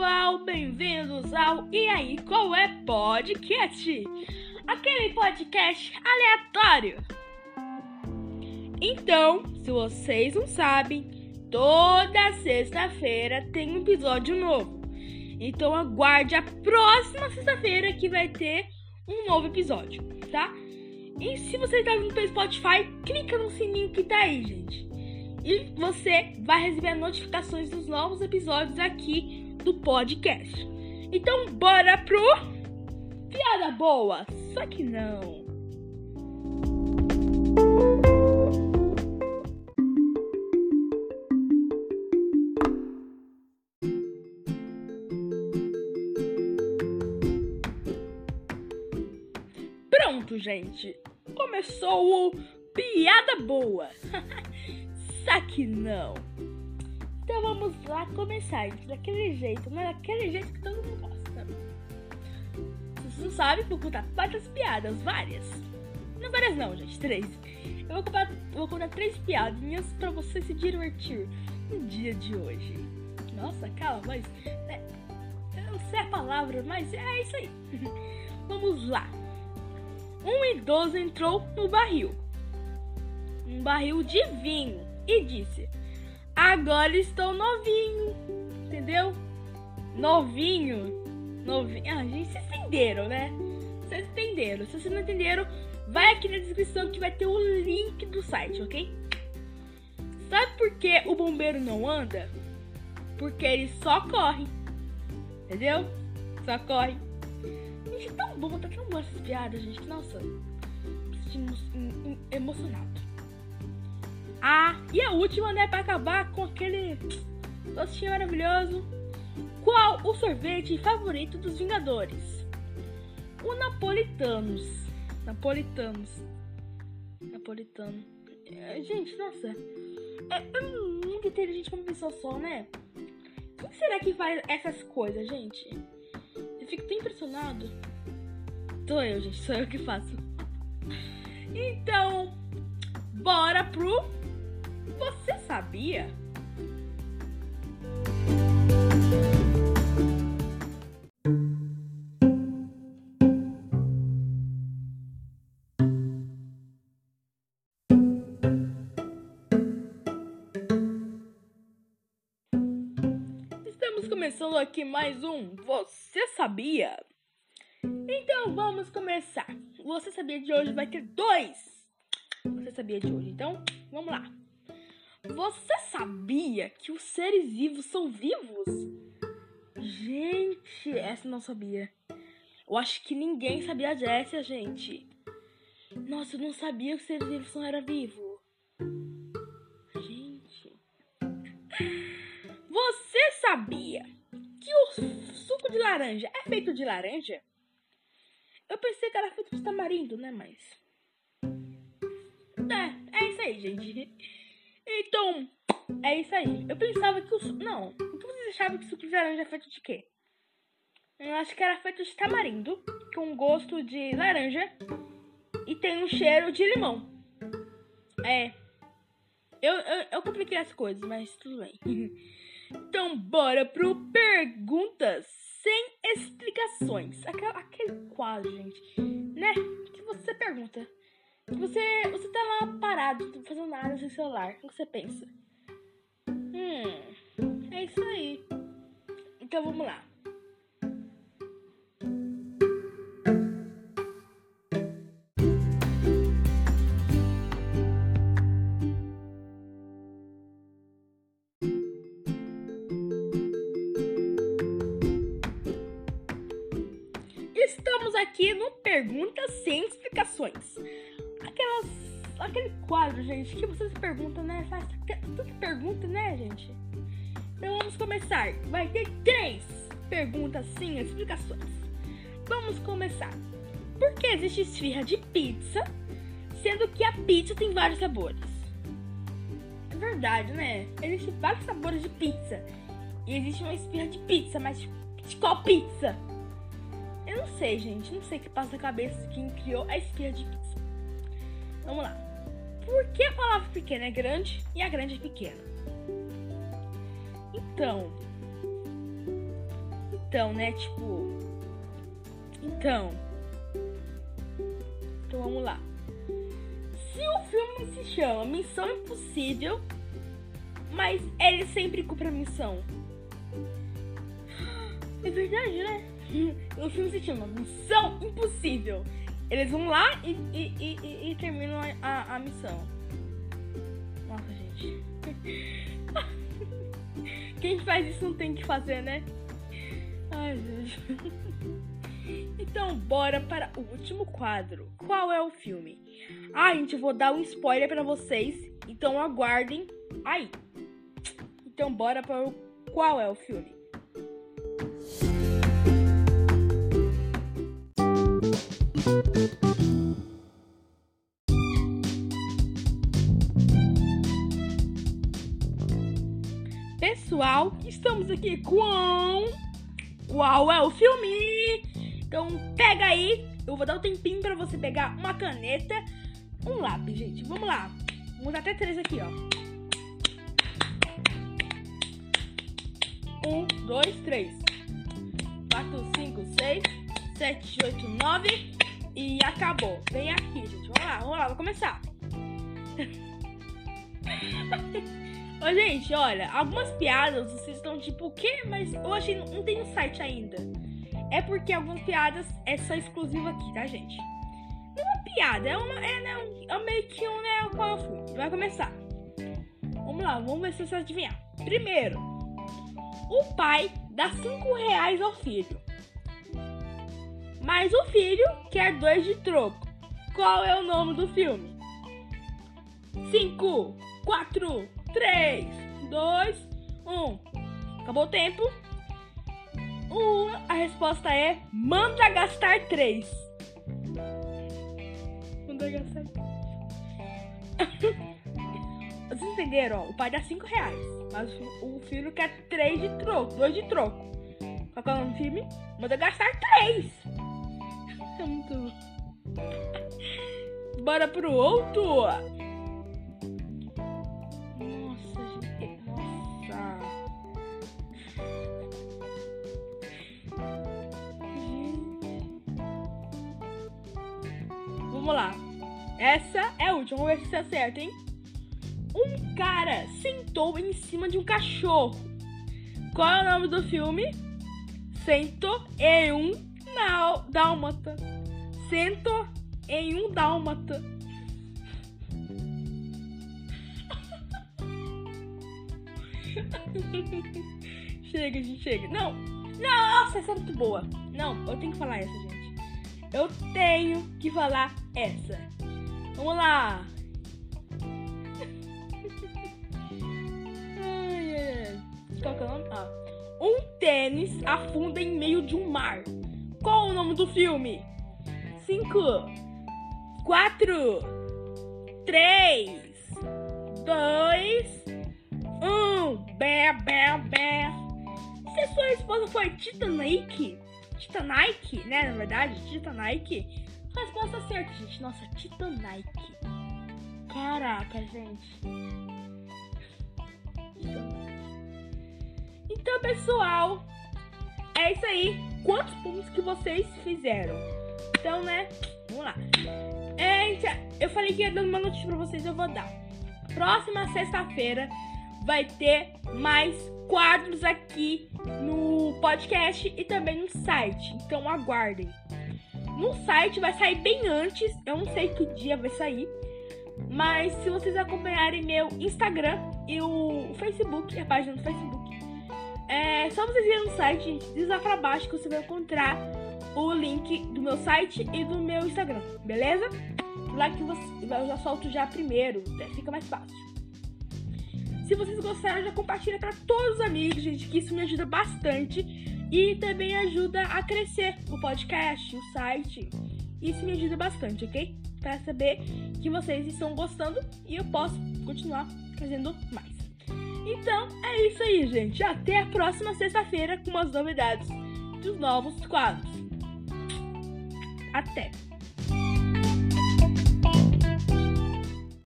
pessoal, bem-vindos ao E aí, qual é podcast? Aquele podcast aleatório. Então, se vocês não sabem, toda sexta-feira tem um episódio novo. Então aguarde a próxima sexta-feira que vai ter um novo episódio, tá? E se você está vindo pelo Spotify, clica no sininho que tá aí, gente. E você vai receber notificações dos novos episódios aqui do podcast. Então, bora pro. Piada boa! Só que não. Pronto, gente. Começou o Piada Boa. Só que não. Então vamos lá começar, gente, daquele jeito, né? Daquele jeito que todo mundo gosta. Vocês não sabem, vou contar várias piadas, várias. Não várias não, gente, três. Eu vou contar, vou contar três piadinhas pra você se divertir no dia de hoje. Nossa, calma, mas... É, eu não sei a palavra, mas é isso aí. Vamos lá. Um idoso entrou no barril. Um barril de vinho e disse: Agora estou novinho. Entendeu? Novinho. Novinho. Ah, gente, vocês entenderam, né? Vocês entenderam. Se vocês não entenderam, vai aqui na descrição que vai ter o link do site, ok? Sabe por que o bombeiro não anda? Porque ele só corre. Entendeu? Só corre. Gente, é tão bom, tá tão boa essas piadas, gente. Nossa, me emocionado. Ah, e a última, né, para acabar com aquele docinho maravilhoso. Qual o sorvete favorito dos Vingadores? O Napolitanos. Napolitanos. Napolitano. É, gente, nossa. É, é muito inteligente uma pessoa só, né? Quem será que faz essas coisas, gente? Eu fico tão impressionado. Sou eu, gente. Sou eu que faço. Então, bora pro sabia? Estamos começando aqui mais um Você Sabia? Então vamos começar. Você sabia de hoje vai ter dois. Você sabia de hoje? Então vamos lá. Você sabia que os seres vivos são vivos? Gente, essa não sabia. Eu acho que ninguém sabia dessa, gente. Nossa, eu não sabia que os seres vivos não eram vivos. Gente. Você sabia que o suco de laranja é feito de laranja? Eu pensei que era feito de tamarindo, né? Mas. É, é isso aí, gente. Então, é isso aí. Eu pensava que o. Não. O que vocês achavam que suco de laranja é feito de quê? Eu acho que era feito de tamarindo, com gosto de laranja e tem um cheiro de limão. É. Eu, eu, eu compliquei as coisas, mas tudo bem. então, bora pro Perguntas Sem Explicações. Aquele, aquele quadro, gente, né? Que você pergunta. Você, você tá lá parado, não fazendo nada no celular. O que você pensa? Hum, é isso aí. Então vamos lá. Estamos aqui no Perguntas Sem Explicações aquelas, aquele quadro, gente, que vocês perguntam, né? Faz tudo pergunta, né, gente? Então vamos começar. Vai ter três perguntas, sim, explicações. Vamos começar. Por que existe esfirra de pizza, sendo que a pizza tem vários sabores? É verdade, né? Existem vários sabores de pizza. E existe uma esfirra de pizza, mas de qual pizza? Eu não sei, gente. Não sei o que passa na cabeça de quem criou a esfirra de pizza. Vamos lá. Por que a palavra pequena é grande e a grande é pequena? Então, Então, né? Tipo. Então. Então vamos lá. Se o filme se chama Missão Impossível, mas ele sempre cumpre a missão. É verdade, né? O filme se chama Missão Impossível. Eles vão lá e, e, e, e terminam a, a, a missão. Nossa, gente. Quem faz isso não tem que fazer, né? Ai, gente. Então, bora para o último quadro. Qual é o filme? Ah, gente, eu vou dar um spoiler para vocês. Então, aguardem aí. Então, bora para o qual é o filme? Pessoal, estamos aqui com qual é o filme? Então pega aí, eu vou dar um tempinho para você pegar uma caneta, um lápis, gente. Vamos lá. Vamos até três aqui, ó. Um, dois, três. Quatro, cinco, seis, sete, oito, nove. E acabou. Vem aqui, gente. Vamos lá, vamos lá, vou começar. Ô, gente, olha, algumas piadas vocês estão tipo, o quê? Mas eu achei não tem no site ainda. É porque algumas piadas é só exclusivo aqui, tá, gente? Não é uma piada, é uma. É, né, é meio que um, né? Qual eu fui? Vai começar. Vamos lá, vamos ver se você adivinhar. Primeiro, o pai dá 5 reais ao filho. Mas o filho quer dois de troco. Qual é o nome do filme? 5, 4, 3, 2, 1. Acabou o tempo. Uh, a resposta é manda gastar 3. Manda gastar 3. Vocês entenderam? Ó, o pai dá 5 reais, mas o filho quer 3 de troco, 2 de troco. Qual é o nome do filme? Manda gastar 3. É muito. Bora pro outro. Vamos lá. Essa é a última. Vamos ver se acerta, hein? Um cara sentou em cima de um cachorro. Qual é o nome do filme? Sento em um dálmata. Sento em um dálmata. chega, gente, chega. Não, nossa, essa é muito boa. Não, eu tenho que falar essa, gente. Eu tenho que falar essa. Vamos lá. Qual que é o nome? Ah. Um tênis afunda em meio de um mar. Qual o nome do filme? 5, 4, 3, 2, 1. Bé, bé, bé. Se a sua esposa for Titanic, Titanic, né? Na verdade, Titanic. Resposta certa, gente. Nossa, Titanic. Caraca, gente. Então, pessoal, é isso aí. Quantos pontos que vocês fizeram? Então, né? Vamos lá. É, eu falei que ia dar uma notícia pra vocês, eu vou dar. Próxima sexta-feira vai ter mais quadros aqui no podcast e também no site. Então aguardem. No site vai sair bem antes, eu não sei que dia vai sair. Mas se vocês acompanharem meu Instagram e o Facebook, a página do Facebook, é só vocês irem no site, gente, desliza pra baixo que você vai encontrar o link do meu site e do meu Instagram, beleza? Lá que você, eu já solto já primeiro, né? fica mais fácil. Se vocês gostaram, já compartilha para todos os amigos, gente, que isso me ajuda bastante e também ajuda a crescer o podcast, o site. Isso me ajuda bastante, ok? Para saber que vocês estão gostando e eu posso continuar fazendo mais. Então é isso aí, gente. Até a próxima sexta-feira com as novidades dos novos quadros. Até!